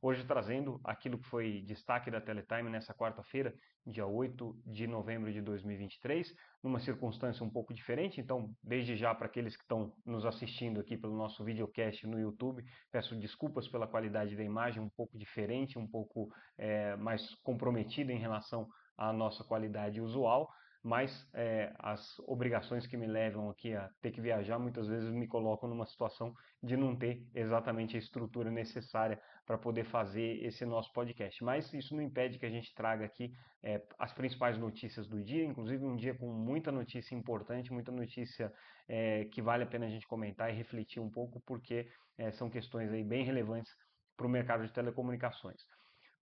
Hoje trazendo aquilo que foi destaque da Teletime nessa quarta-feira, dia 8 de novembro de 2023, numa circunstância um pouco diferente. Então, desde já para aqueles que estão nos assistindo aqui pelo nosso videocast no YouTube, peço desculpas pela qualidade da imagem, um pouco diferente, um pouco é, mais comprometida em relação à nossa qualidade usual mas é, as obrigações que me levam aqui a ter que viajar muitas vezes me colocam numa situação de não ter exatamente a estrutura necessária para poder fazer esse nosso podcast. Mas isso não impede que a gente traga aqui é, as principais notícias do dia, inclusive um dia com muita notícia importante, muita notícia é, que vale a pena a gente comentar e refletir um pouco, porque é, são questões aí bem relevantes para o mercado de telecomunicações.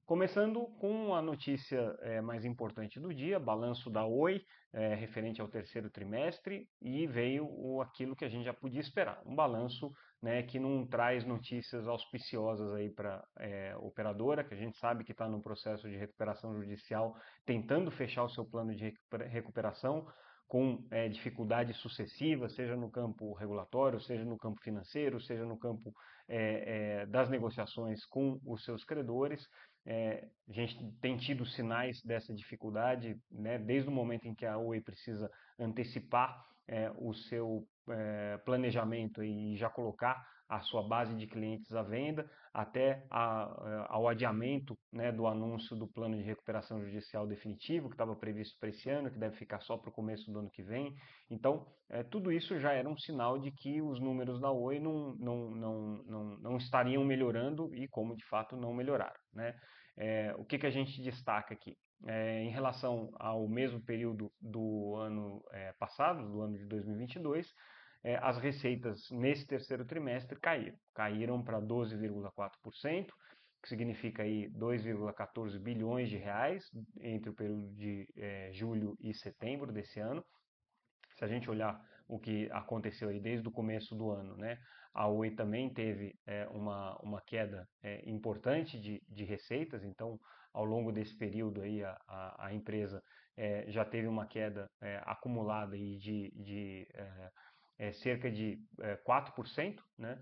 Começando com a notícia é, mais importante do dia, balanço da Oi, é, referente ao terceiro trimestre, e veio o, aquilo que a gente já podia esperar, um balanço né, que não traz notícias auspiciosas aí para a é, operadora, que a gente sabe que está no processo de recuperação judicial, tentando fechar o seu plano de recuperação, com é, dificuldades sucessivas, seja no campo regulatório, seja no campo financeiro, seja no campo é, é, das negociações com os seus credores. É, a gente tem tido sinais dessa dificuldade, né, desde o momento em que a Oi precisa antecipar é, o seu é, planejamento e já colocar a sua base de clientes à venda, até a, ao adiamento né, do anúncio do plano de recuperação judicial definitivo, que estava previsto para esse ano, que deve ficar só para o começo do ano que vem. Então, é, tudo isso já era um sinal de que os números da Oi não, não, não, não, não estariam melhorando e, como de fato, não melhoraram. Né? É, o que, que a gente destaca aqui? É, em relação ao mesmo período do ano é, passado, do ano de 2022, é, as receitas nesse terceiro trimestre caíram. Caíram para 12,4%, que significa aí 2,14 bilhões de reais entre o período de julho e setembro desse ano. Se a gente olhar o que aconteceu aí desde o começo do ano, né? A Oi também teve é, uma, uma queda é, importante de, de receitas, então ao longo desse período aí a, a, a empresa é, já teve uma queda é, acumulada aí de, de é, é, cerca de é, 4%, né?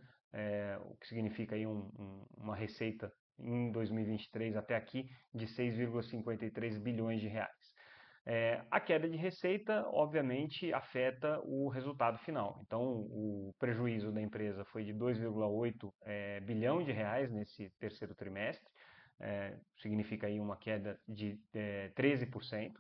O que significa aí um, um, uma receita em 2023 até aqui de 6,53 bilhões de reais. É, a queda de receita, obviamente, afeta o resultado final. Então, o prejuízo da empresa foi de 2,8 é, bilhão de reais nesse terceiro trimestre, é, significa aí uma queda de 13%.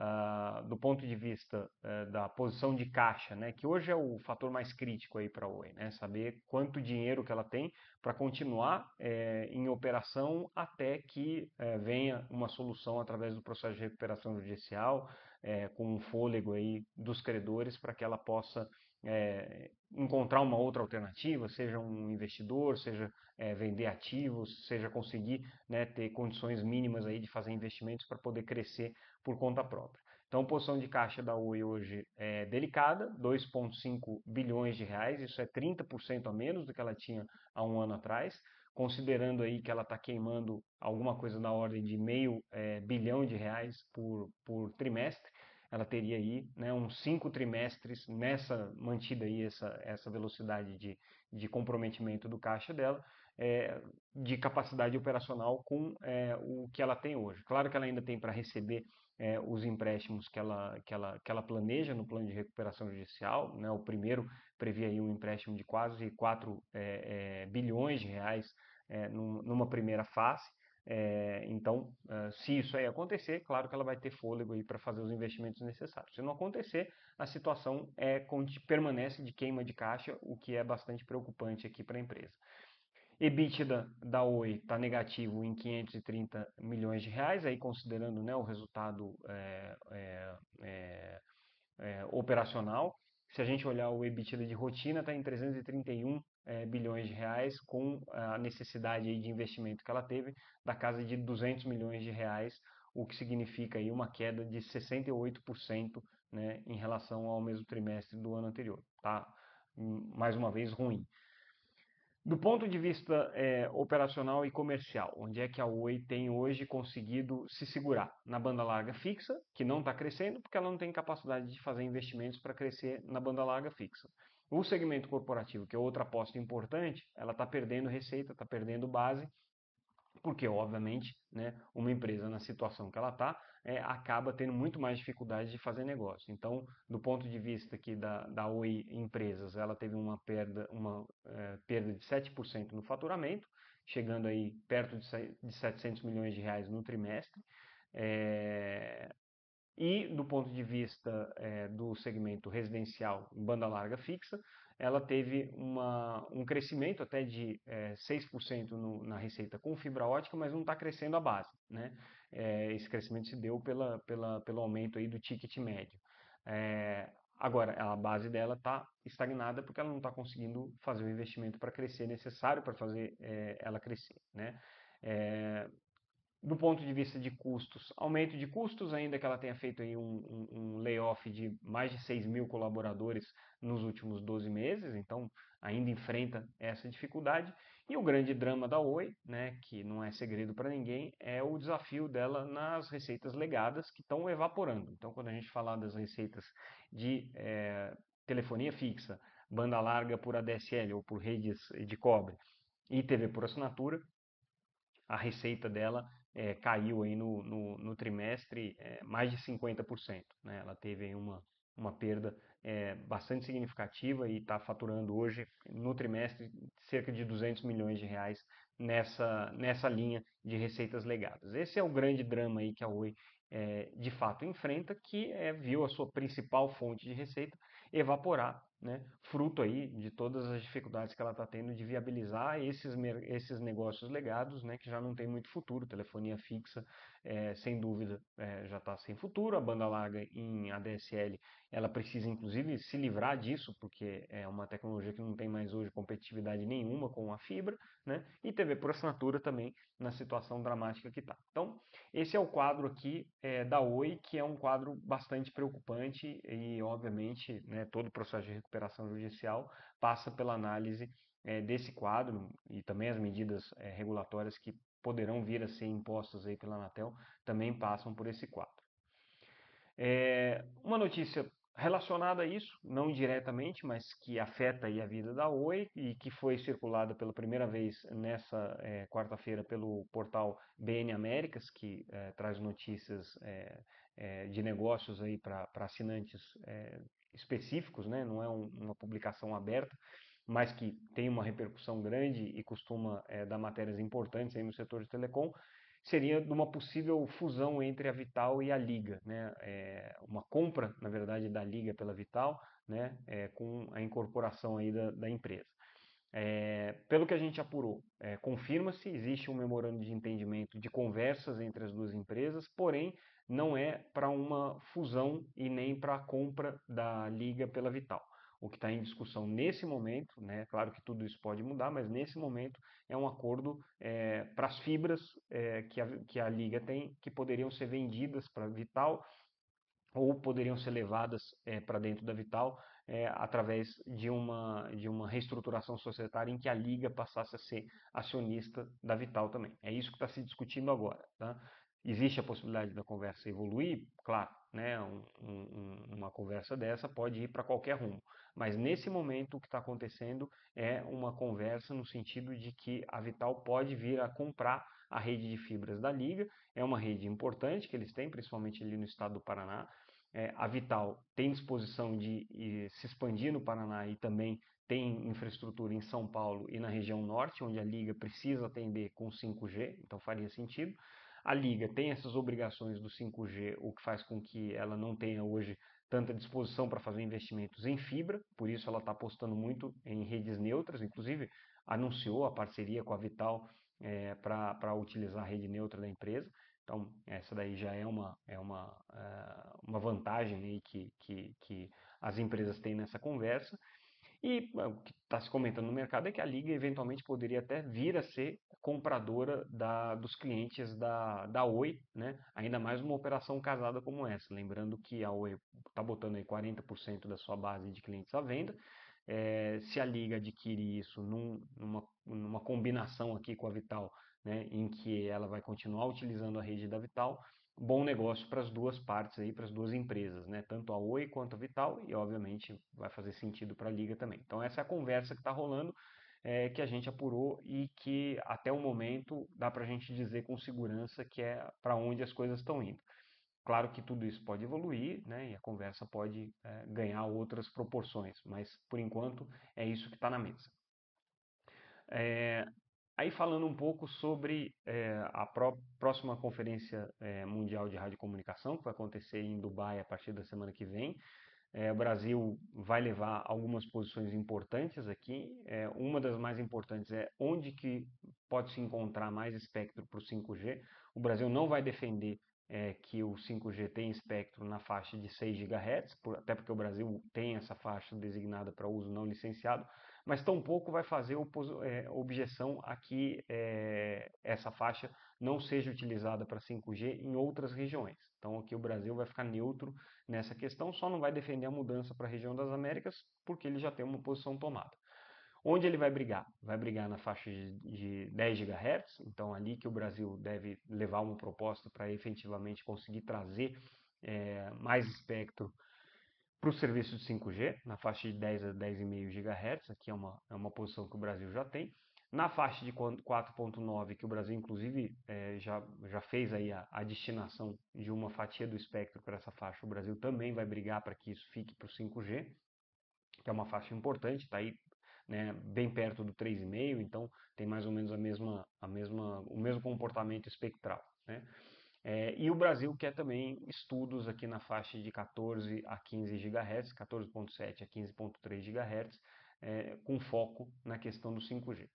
Uh, do ponto de vista uh, da posição de caixa, né, que hoje é o fator mais crítico aí para a Oi, né, saber quanto dinheiro que ela tem para continuar é, em operação até que é, venha uma solução através do processo de recuperação judicial, é, com um fôlego aí dos credores para que ela possa é, encontrar uma outra alternativa, seja um investidor, seja é, vender ativos, seja conseguir né, ter condições mínimas aí de fazer investimentos para poder crescer por conta própria. Então, posição de caixa da Oi hoje é delicada, 2,5 bilhões de reais, isso é 30% a menos do que ela tinha há um ano atrás, considerando aí que ela está queimando alguma coisa na ordem de meio é, bilhão de reais por, por trimestre, ela teria aí né, uns cinco trimestres nessa mantida aí essa, essa velocidade de, de comprometimento do caixa dela, é, de capacidade operacional com é, o que ela tem hoje. Claro que ela ainda tem para receber é, os empréstimos que ela, que, ela, que ela planeja no plano de recuperação judicial. Né? O primeiro previa aí um empréstimo de quase 4 é, é, bilhões de reais é, numa primeira fase. É, então, uh, se isso aí acontecer, claro que ela vai ter fôlego aí para fazer os investimentos necessários. Se não acontecer, a situação é permanece de queima de caixa, o que é bastante preocupante aqui para a empresa. EBITDA da Oi está negativo em 530 milhões de reais, aí considerando né, o resultado é, é operacional. Se a gente olhar o EBITDA de rotina, está em 331 é, bilhões de reais, com a necessidade de investimento que ela teve da casa de 200 milhões de reais, o que significa aí uma queda de 68% né, em relação ao mesmo trimestre do ano anterior. Tá? Mais uma vez, ruim. Do ponto de vista é, operacional e comercial, onde é que a Oi tem hoje conseguido se segurar? Na banda larga fixa, que não está crescendo porque ela não tem capacidade de fazer investimentos para crescer na banda larga fixa. O segmento corporativo, que é outra aposta importante, ela está perdendo receita, está perdendo base, porque, obviamente, né, uma empresa na situação que ela está, é, acaba tendo muito mais dificuldade de fazer negócio. Então, do ponto de vista aqui da, da Oi Empresas, ela teve uma perda, uma, é, perda de 7% no faturamento, chegando aí perto de, de 700 milhões de reais no trimestre. É, e do ponto de vista é, do segmento residencial em banda larga fixa, ela teve uma, um crescimento até de é, 6% no, na receita com fibra ótica, mas não está crescendo a base. Né? É, esse crescimento se deu pela, pela, pelo aumento aí do ticket médio. Agora, a base dela está estagnada porque ela não está conseguindo fazer o investimento para crescer necessário para fazer é, ela crescer. Né? É, do ponto de vista de custos, aumento de custos, ainda que ela tenha feito aí um, um, um, layoff de mais de 6 mil colaboradores nos últimos 12 meses, então ainda enfrenta essa dificuldade. E o grande drama da Oi, né, que não é segredo para ninguém, é o desafio dela nas receitas legadas que estão evaporando. Então, quando a gente falar das receitas de é, telefonia fixa, banda larga por ADSL ou por redes de cobre e TV por assinatura, a receita dela é, caiu aí no, no, no trimestre é, mais de 50%. Né? Ela teve uma, uma perda é, bastante significativa e está faturando hoje, no trimestre, cerca de 200 milhões de reais nessa, nessa linha de receitas legadas. Esse é o grande drama aí que a Oi é, de fato enfrenta, que é, viu a sua principal fonte de receita evaporar, né, fruto aí de todas as dificuldades que ela está tendo de viabilizar esses, esses negócios legados, né, que já não tem muito futuro, telefonia fixa, é, sem dúvida, é, já está sem futuro, a banda larga em ADSL, ela precisa inclusive se livrar disso, porque é uma tecnologia que não tem mais hoje competitividade nenhuma com a fibra, né, e TV por assinatura também na situação dramática que está. Então, esse é o quadro aqui é, da Oi, que é um quadro bastante preocupante e, obviamente, né, todo o processo de recuperação judicial passa pela análise é, desse quadro e também as medidas é, regulatórias que poderão vir a ser impostas aí pela Anatel também passam por esse quadro. É, uma notícia relacionada a isso, não diretamente, mas que afeta a vida da Oi e que foi circulada pela primeira vez nessa é, quarta-feira pelo portal BN Américas, que é, traz notícias é, de negócios aí para assinantes específicos, né? não é um, uma publicação aberta, mas que tem uma repercussão grande e costuma é, dar matérias importantes aí no setor de telecom, seria de uma possível fusão entre a Vital e a Liga, né? É, uma compra, na verdade, da Liga pela Vital, né? É, com a incorporação aí da, da empresa. É, pelo que a gente apurou, é, confirma-se, existe um memorando de entendimento de conversas entre as duas empresas, porém não é para uma fusão e nem para a compra da liga pela Vital. O que está em discussão nesse momento, né, claro que tudo isso pode mudar, mas nesse momento é um acordo é, para as fibras é, que, a, que a liga tem, que poderiam ser vendidas para a Vital ou poderiam ser levadas é, para dentro da Vital é, através de uma, de uma reestruturação societária em que a Liga passasse a ser acionista da Vital também. É isso que está se discutindo agora. Tá? Existe a possibilidade da conversa evoluir? Claro, né? Um, um, uma conversa dessa pode ir para qualquer rumo. Mas nesse momento o que está acontecendo é uma conversa no sentido de que a Vital pode vir a comprar a rede de fibras da Liga. É uma rede importante que eles têm, principalmente ali no estado do Paraná. É, a Vital tem disposição de, de se expandir no Paraná e também tem infraestrutura em São Paulo e na região norte, onde a Liga precisa atender com 5G, então faria sentido. A Liga tem essas obrigações do 5G, o que faz com que ela não tenha hoje tanta disposição para fazer investimentos em fibra, por isso ela está apostando muito em redes neutras, inclusive anunciou a parceria com a Vital é, para utilizar a rede neutra da empresa. Então, essa daí já é uma, é uma, é, uma vantagem aí que, que, que as empresas têm nessa conversa. E o que está se comentando no mercado é que a Liga eventualmente poderia até vir a ser compradora da, dos clientes da, da Oi, né? ainda mais uma operação casada como essa. Lembrando que a Oi está botando aí 40% da sua base de clientes à venda. É, se a Liga adquirir isso num, numa, numa combinação aqui com a Vital, né, em que ela vai continuar utilizando a rede da Vital, bom negócio para as duas partes aí, para as duas empresas, né? Tanto a Oi quanto a Vital e obviamente vai fazer sentido para a Liga também. Então essa é a conversa que está rolando, é, que a gente apurou e que até o momento dá para a gente dizer com segurança que é para onde as coisas estão indo. Claro que tudo isso pode evoluir, né? E a conversa pode é, ganhar outras proporções, mas por enquanto é isso que está na mesa. É, Aí falando um pouco sobre é, a pró próxima Conferência é, Mundial de Radiocomunicação, que vai acontecer em Dubai a partir da semana que vem. É, o Brasil vai levar algumas posições importantes aqui. uma das mais importantes é onde que pode se encontrar mais espectro para o 5G. O Brasil não vai defender que o 5G tem espectro na faixa de 6 GHz, por, até porque o Brasil tem essa faixa designada para uso não licenciado, mas tampouco vai fazer é, objeção a que é, essa faixa não seja utilizada para 5G em outras regiões. Então aqui o Brasil vai ficar neutro nessa questão, só não vai defender a mudança para a região das Américas, porque ele já tem uma posição tomada. Onde ele vai brigar? Vai brigar na faixa de, de 10 GHz, então ali que o Brasil deve levar uma proposta para efetivamente conseguir trazer é, mais espectro para o serviço de 5G, na faixa de 10 a 10,5 GHz, aqui é uma, é uma posição que o Brasil já tem. Na faixa de 4.9, que o Brasil inclusive é, já, já fez aí a, a, destinação de uma fatia do espectro para essa faixa, o Brasil também vai brigar para que isso fique para o 5G, que é uma faixa importante, está aí né, bem perto do 3,5, então tem mais ou menos a mesma, a mesma, o mesmo comportamento espectral. Né? É, e o Brasil quer também estudos aqui na faixa de 14 a 15 GHz, 14.7 a 15.3 GHz, é, com foco na questão do 5G.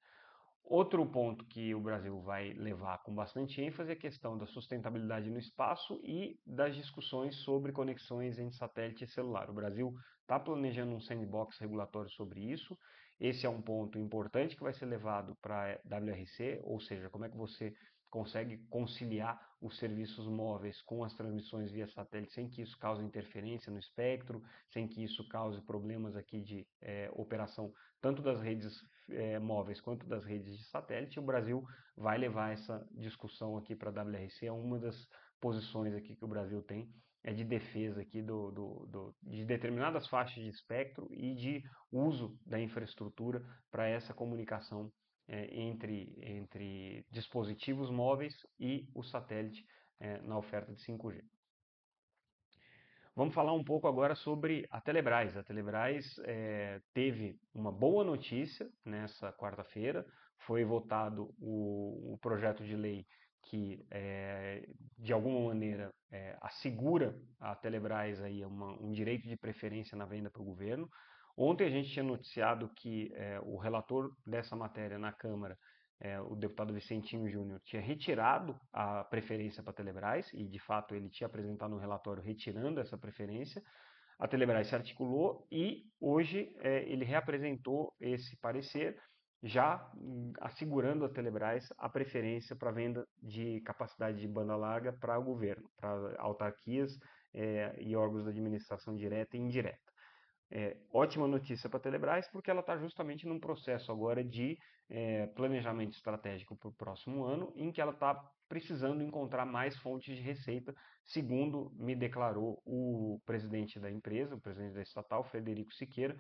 Outro ponto que o Brasil vai levar com bastante ênfase é a questão da sustentabilidade no espaço e das discussões sobre conexões entre satélite e celular. O Brasil está planejando um sandbox regulatório sobre isso. Esse é um ponto importante que vai ser levado para a WRC, ou seja, como é que você consegue conciliar os serviços móveis com as transmissões via satélite sem que isso cause interferência no espectro, sem que isso cause problemas aqui de é, operação tanto das redes é, móveis quanto das redes de satélite. O Brasil vai levar essa discussão aqui para a WRC, é uma das posições aqui que o Brasil tem é de defesa aqui do, do, do, de determinadas faixas de espectro e de uso da infraestrutura para essa comunicação é, entre, entre dispositivos móveis e o satélite é, na oferta de 5G. Vamos falar um pouco agora sobre a Telebrás. A Telebrás é, teve uma boa notícia nessa quarta-feira. Foi votado o, o, projeto de lei que, é, de alguma maneira, é, assegura a Telebrás aí uma, um direito de preferência na venda para o governo. Ontem a gente tinha noticiado que é, o relator dessa matéria na Câmara, o deputado Vicentinho Júnior, tinha retirado a preferência para a Telebrás, e de fato ele tinha apresentado um relatório retirando essa preferência. A Telebrás se articulou e hoje ele reapresentou esse parecer, já hum, assegurando a Telebrás a preferência para venda de capacidade de banda larga para o governo, para autarquias é, e órgãos da administração direta e indireta. É, ótima notícia para a Telebrás, porque ela está justamente num processo agora de é, planejamento estratégico para o próximo ano, em que ela está precisando encontrar mais fontes de receita, segundo me declarou o presidente da empresa, o presidente da estatal, Frederico Siqueira,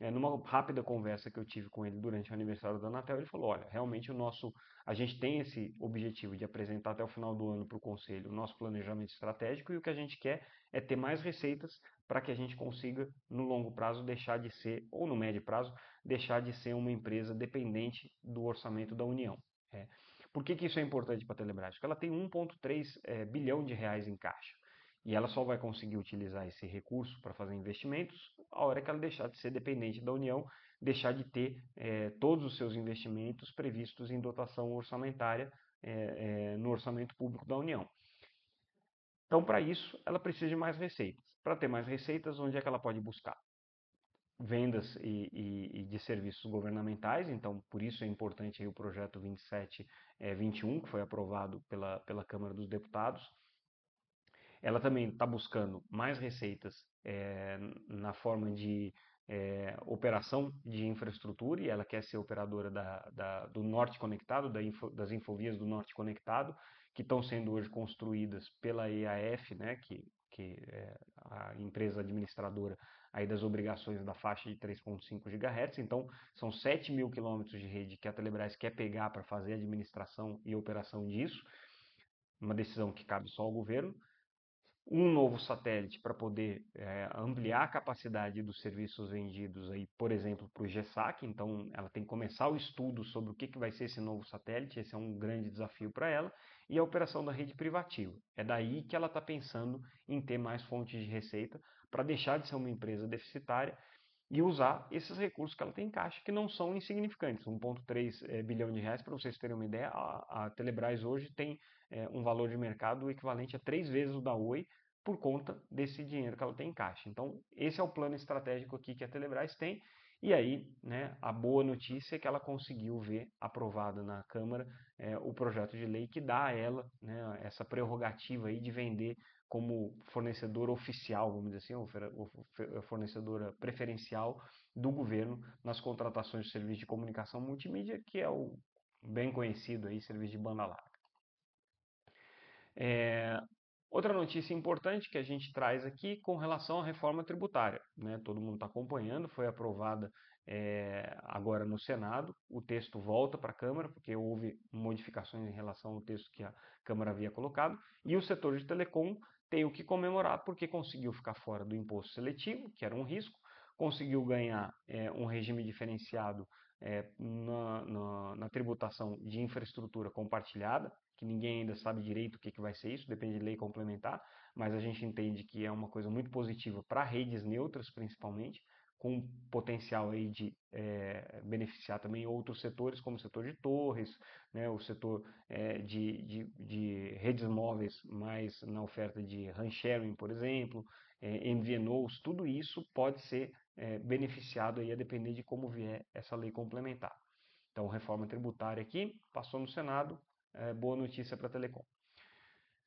é, numa rápida conversa que eu tive com ele durante o aniversário da Anatel, ele falou: olha, realmente o nosso, a gente tem esse objetivo de apresentar até o final do ano para o conselho o nosso planejamento estratégico e o que a gente quer é ter mais receitas para que a gente consiga, no longo prazo, deixar de ser, ou no médio prazo, deixar de ser uma empresa dependente do orçamento da União. É. Por que, que isso é importante para a Telebrás? Porque ela tem 1,3 é, bilhão de reais em caixa. E ela só vai conseguir utilizar esse recurso para fazer investimentos a hora que ela deixar de ser dependente da União, deixar de ter é, todos os seus investimentos previstos em dotação orçamentária é, é, no orçamento público da União. Então, para isso, ela precisa de mais receitas. Para ter mais receitas, onde é que ela pode buscar? vendas e, e, e, de serviços governamentais, então por isso é importante o projeto 2721, é, que foi aprovado pela, pela Câmara dos Deputados. Ela também está buscando mais receitas é, na forma de é, operação de infraestrutura, e ela quer ser operadora da, da, do Norte Conectado, da info, das infovias do Norte Conectado, que estão sendo hoje construídas pela EAF, né, que, que é a empresa administradora aí das obrigações da faixa de 3.5 GHz. Então, são 7 mil quilômetros de rede que a Telebrás quer pegar para fazer a administração e operação disso, uma decisão que cabe só ao governo um novo satélite para poder é, ampliar a capacidade dos serviços vendidos aí, por exemplo, para o GESAC. Então, ela tem que começar o estudo sobre o que, que vai ser esse novo satélite. Esse é um grande desafio para ela. E a operação da rede privativa. É daí que ela está pensando em ter mais fontes de receita para deixar de ser uma empresa deficitária e usar esses recursos que ela tem em caixa, que não são insignificantes. 1,3 é, bilhão de reais, para vocês terem uma ideia, a, a Telebrás hoje tem é, um valor de mercado equivalente a três vezes o da Oi por conta desse dinheiro que ela tem em caixa. Então, esse é o plano estratégico aqui que a Telebrás tem. E aí, né, a boa notícia é que ela conseguiu ver aprovado na Câmara é, o projeto de lei que dá a ela né, essa prerrogativa aí de vender como fornecedora oficial, vamos dizer assim, ou fornecedora preferencial do governo nas contratações de serviço de comunicação multimídia, que é o bem conhecido aí serviço de banda larga. É, outra notícia importante que a gente traz aqui com relação à reforma tributária, né? todo mundo está acompanhando, foi aprovada é, agora no Senado, o texto volta para a Câmara, porque houve modificações em relação ao texto que a Câmara havia colocado, e o setor de telecom tem o que comemorar porque conseguiu ficar fora do imposto seletivo, que era um risco, conseguiu ganhar é, um regime diferenciado é, na, na, na, tributação de infraestrutura compartilhada, que ninguém ainda sabe direito o que, que vai ser isso, depende de lei complementar, mas a gente entende que é uma coisa muito positiva para redes neutras, principalmente, com potencial aí de é, beneficiar também outros setores, como o setor de torres, né, o setor é, de, de, de, redes móveis, mais na oferta de RAN sharing, por exemplo, é, MVNOs, tudo isso pode ser é, beneficiado aí a depender de como vier essa lei complementar. Então, reforma tributária aqui, passou no Senado, é, boa notícia para a Telecom.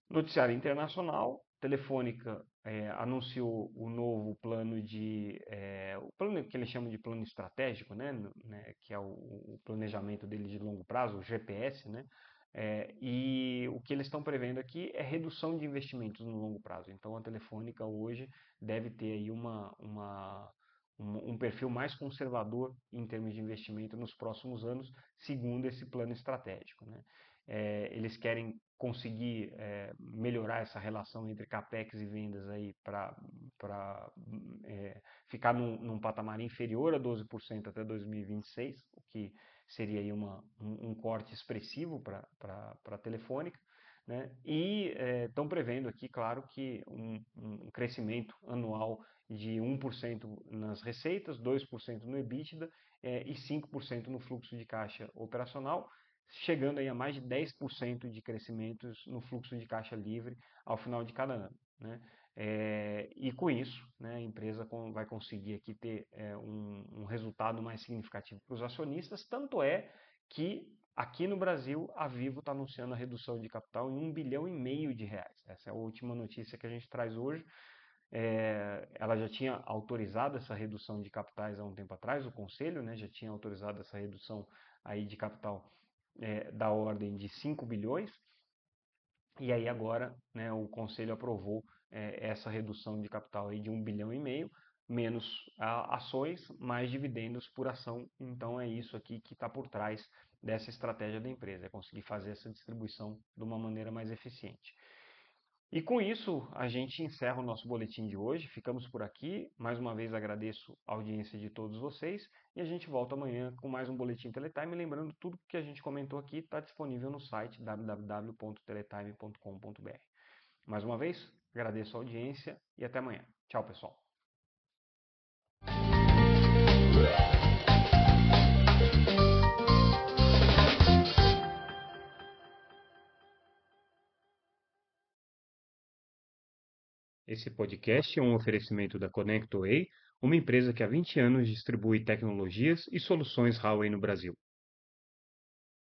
Noticiário internacional, Telefônica é, anunciou o novo plano de é, o plano que eles chamam de plano estratégico, né, né que é o, o, planejamento dele de longo prazo, o GPS, né, é, e o que eles estão prevendo aqui é redução de investimentos no longo prazo. Então a Telefônica hoje deve ter aí uma, uma um, um perfil mais conservador em termos de investimento nos próximos anos, segundo esse plano estratégico. Né? É, eles querem conseguir é, melhorar essa relação entre capex e vendas aí para é, ficar num, num, patamar inferior a 12% até 2026, o que seria aí uma, um, um corte expressivo para a telefônica. Né? E estão é, prevendo aqui, claro, que um, um crescimento anual de 1% nas receitas, 2% no EBITDA é, e 5% no fluxo de caixa operacional, chegando aí a mais de 10% de crescimentos no fluxo de caixa livre ao final de cada ano. Né? É, e com isso, né, a empresa vai conseguir aqui ter é, um, um, resultado mais significativo para os acionistas, tanto é que aqui no Brasil a Vivo está anunciando a redução de capital em um bilhão e meio de reais. Essa é a última notícia que a gente traz hoje. É, ela já tinha autorizado essa redução de capitais há um tempo atrás, o Conselho né, já tinha autorizado essa redução aí de capital da ordem de 5 bilhões, e aí agora né, o Conselho aprovou é, essa redução de capital aí de 1 bilhão e meio, menos ações, mais dividendos por ação. Então é isso aqui que está por trás dessa estratégia da empresa, é conseguir fazer essa distribuição de uma maneira mais eficiente. E com isso, a gente encerra o nosso boletim de hoje. Ficamos por aqui. Mais uma vez agradeço a audiência de todos vocês e a gente volta amanhã com mais um boletim Teletime. Lembrando, tudo que a gente comentou aqui está disponível no site www.teletime.com.br. Mais uma vez, agradeço a audiência e até amanhã. Tchau, pessoal. Esse podcast é um oferecimento da ConnectWay, uma empresa que há 20 anos distribui tecnologias e soluções Huawei no Brasil.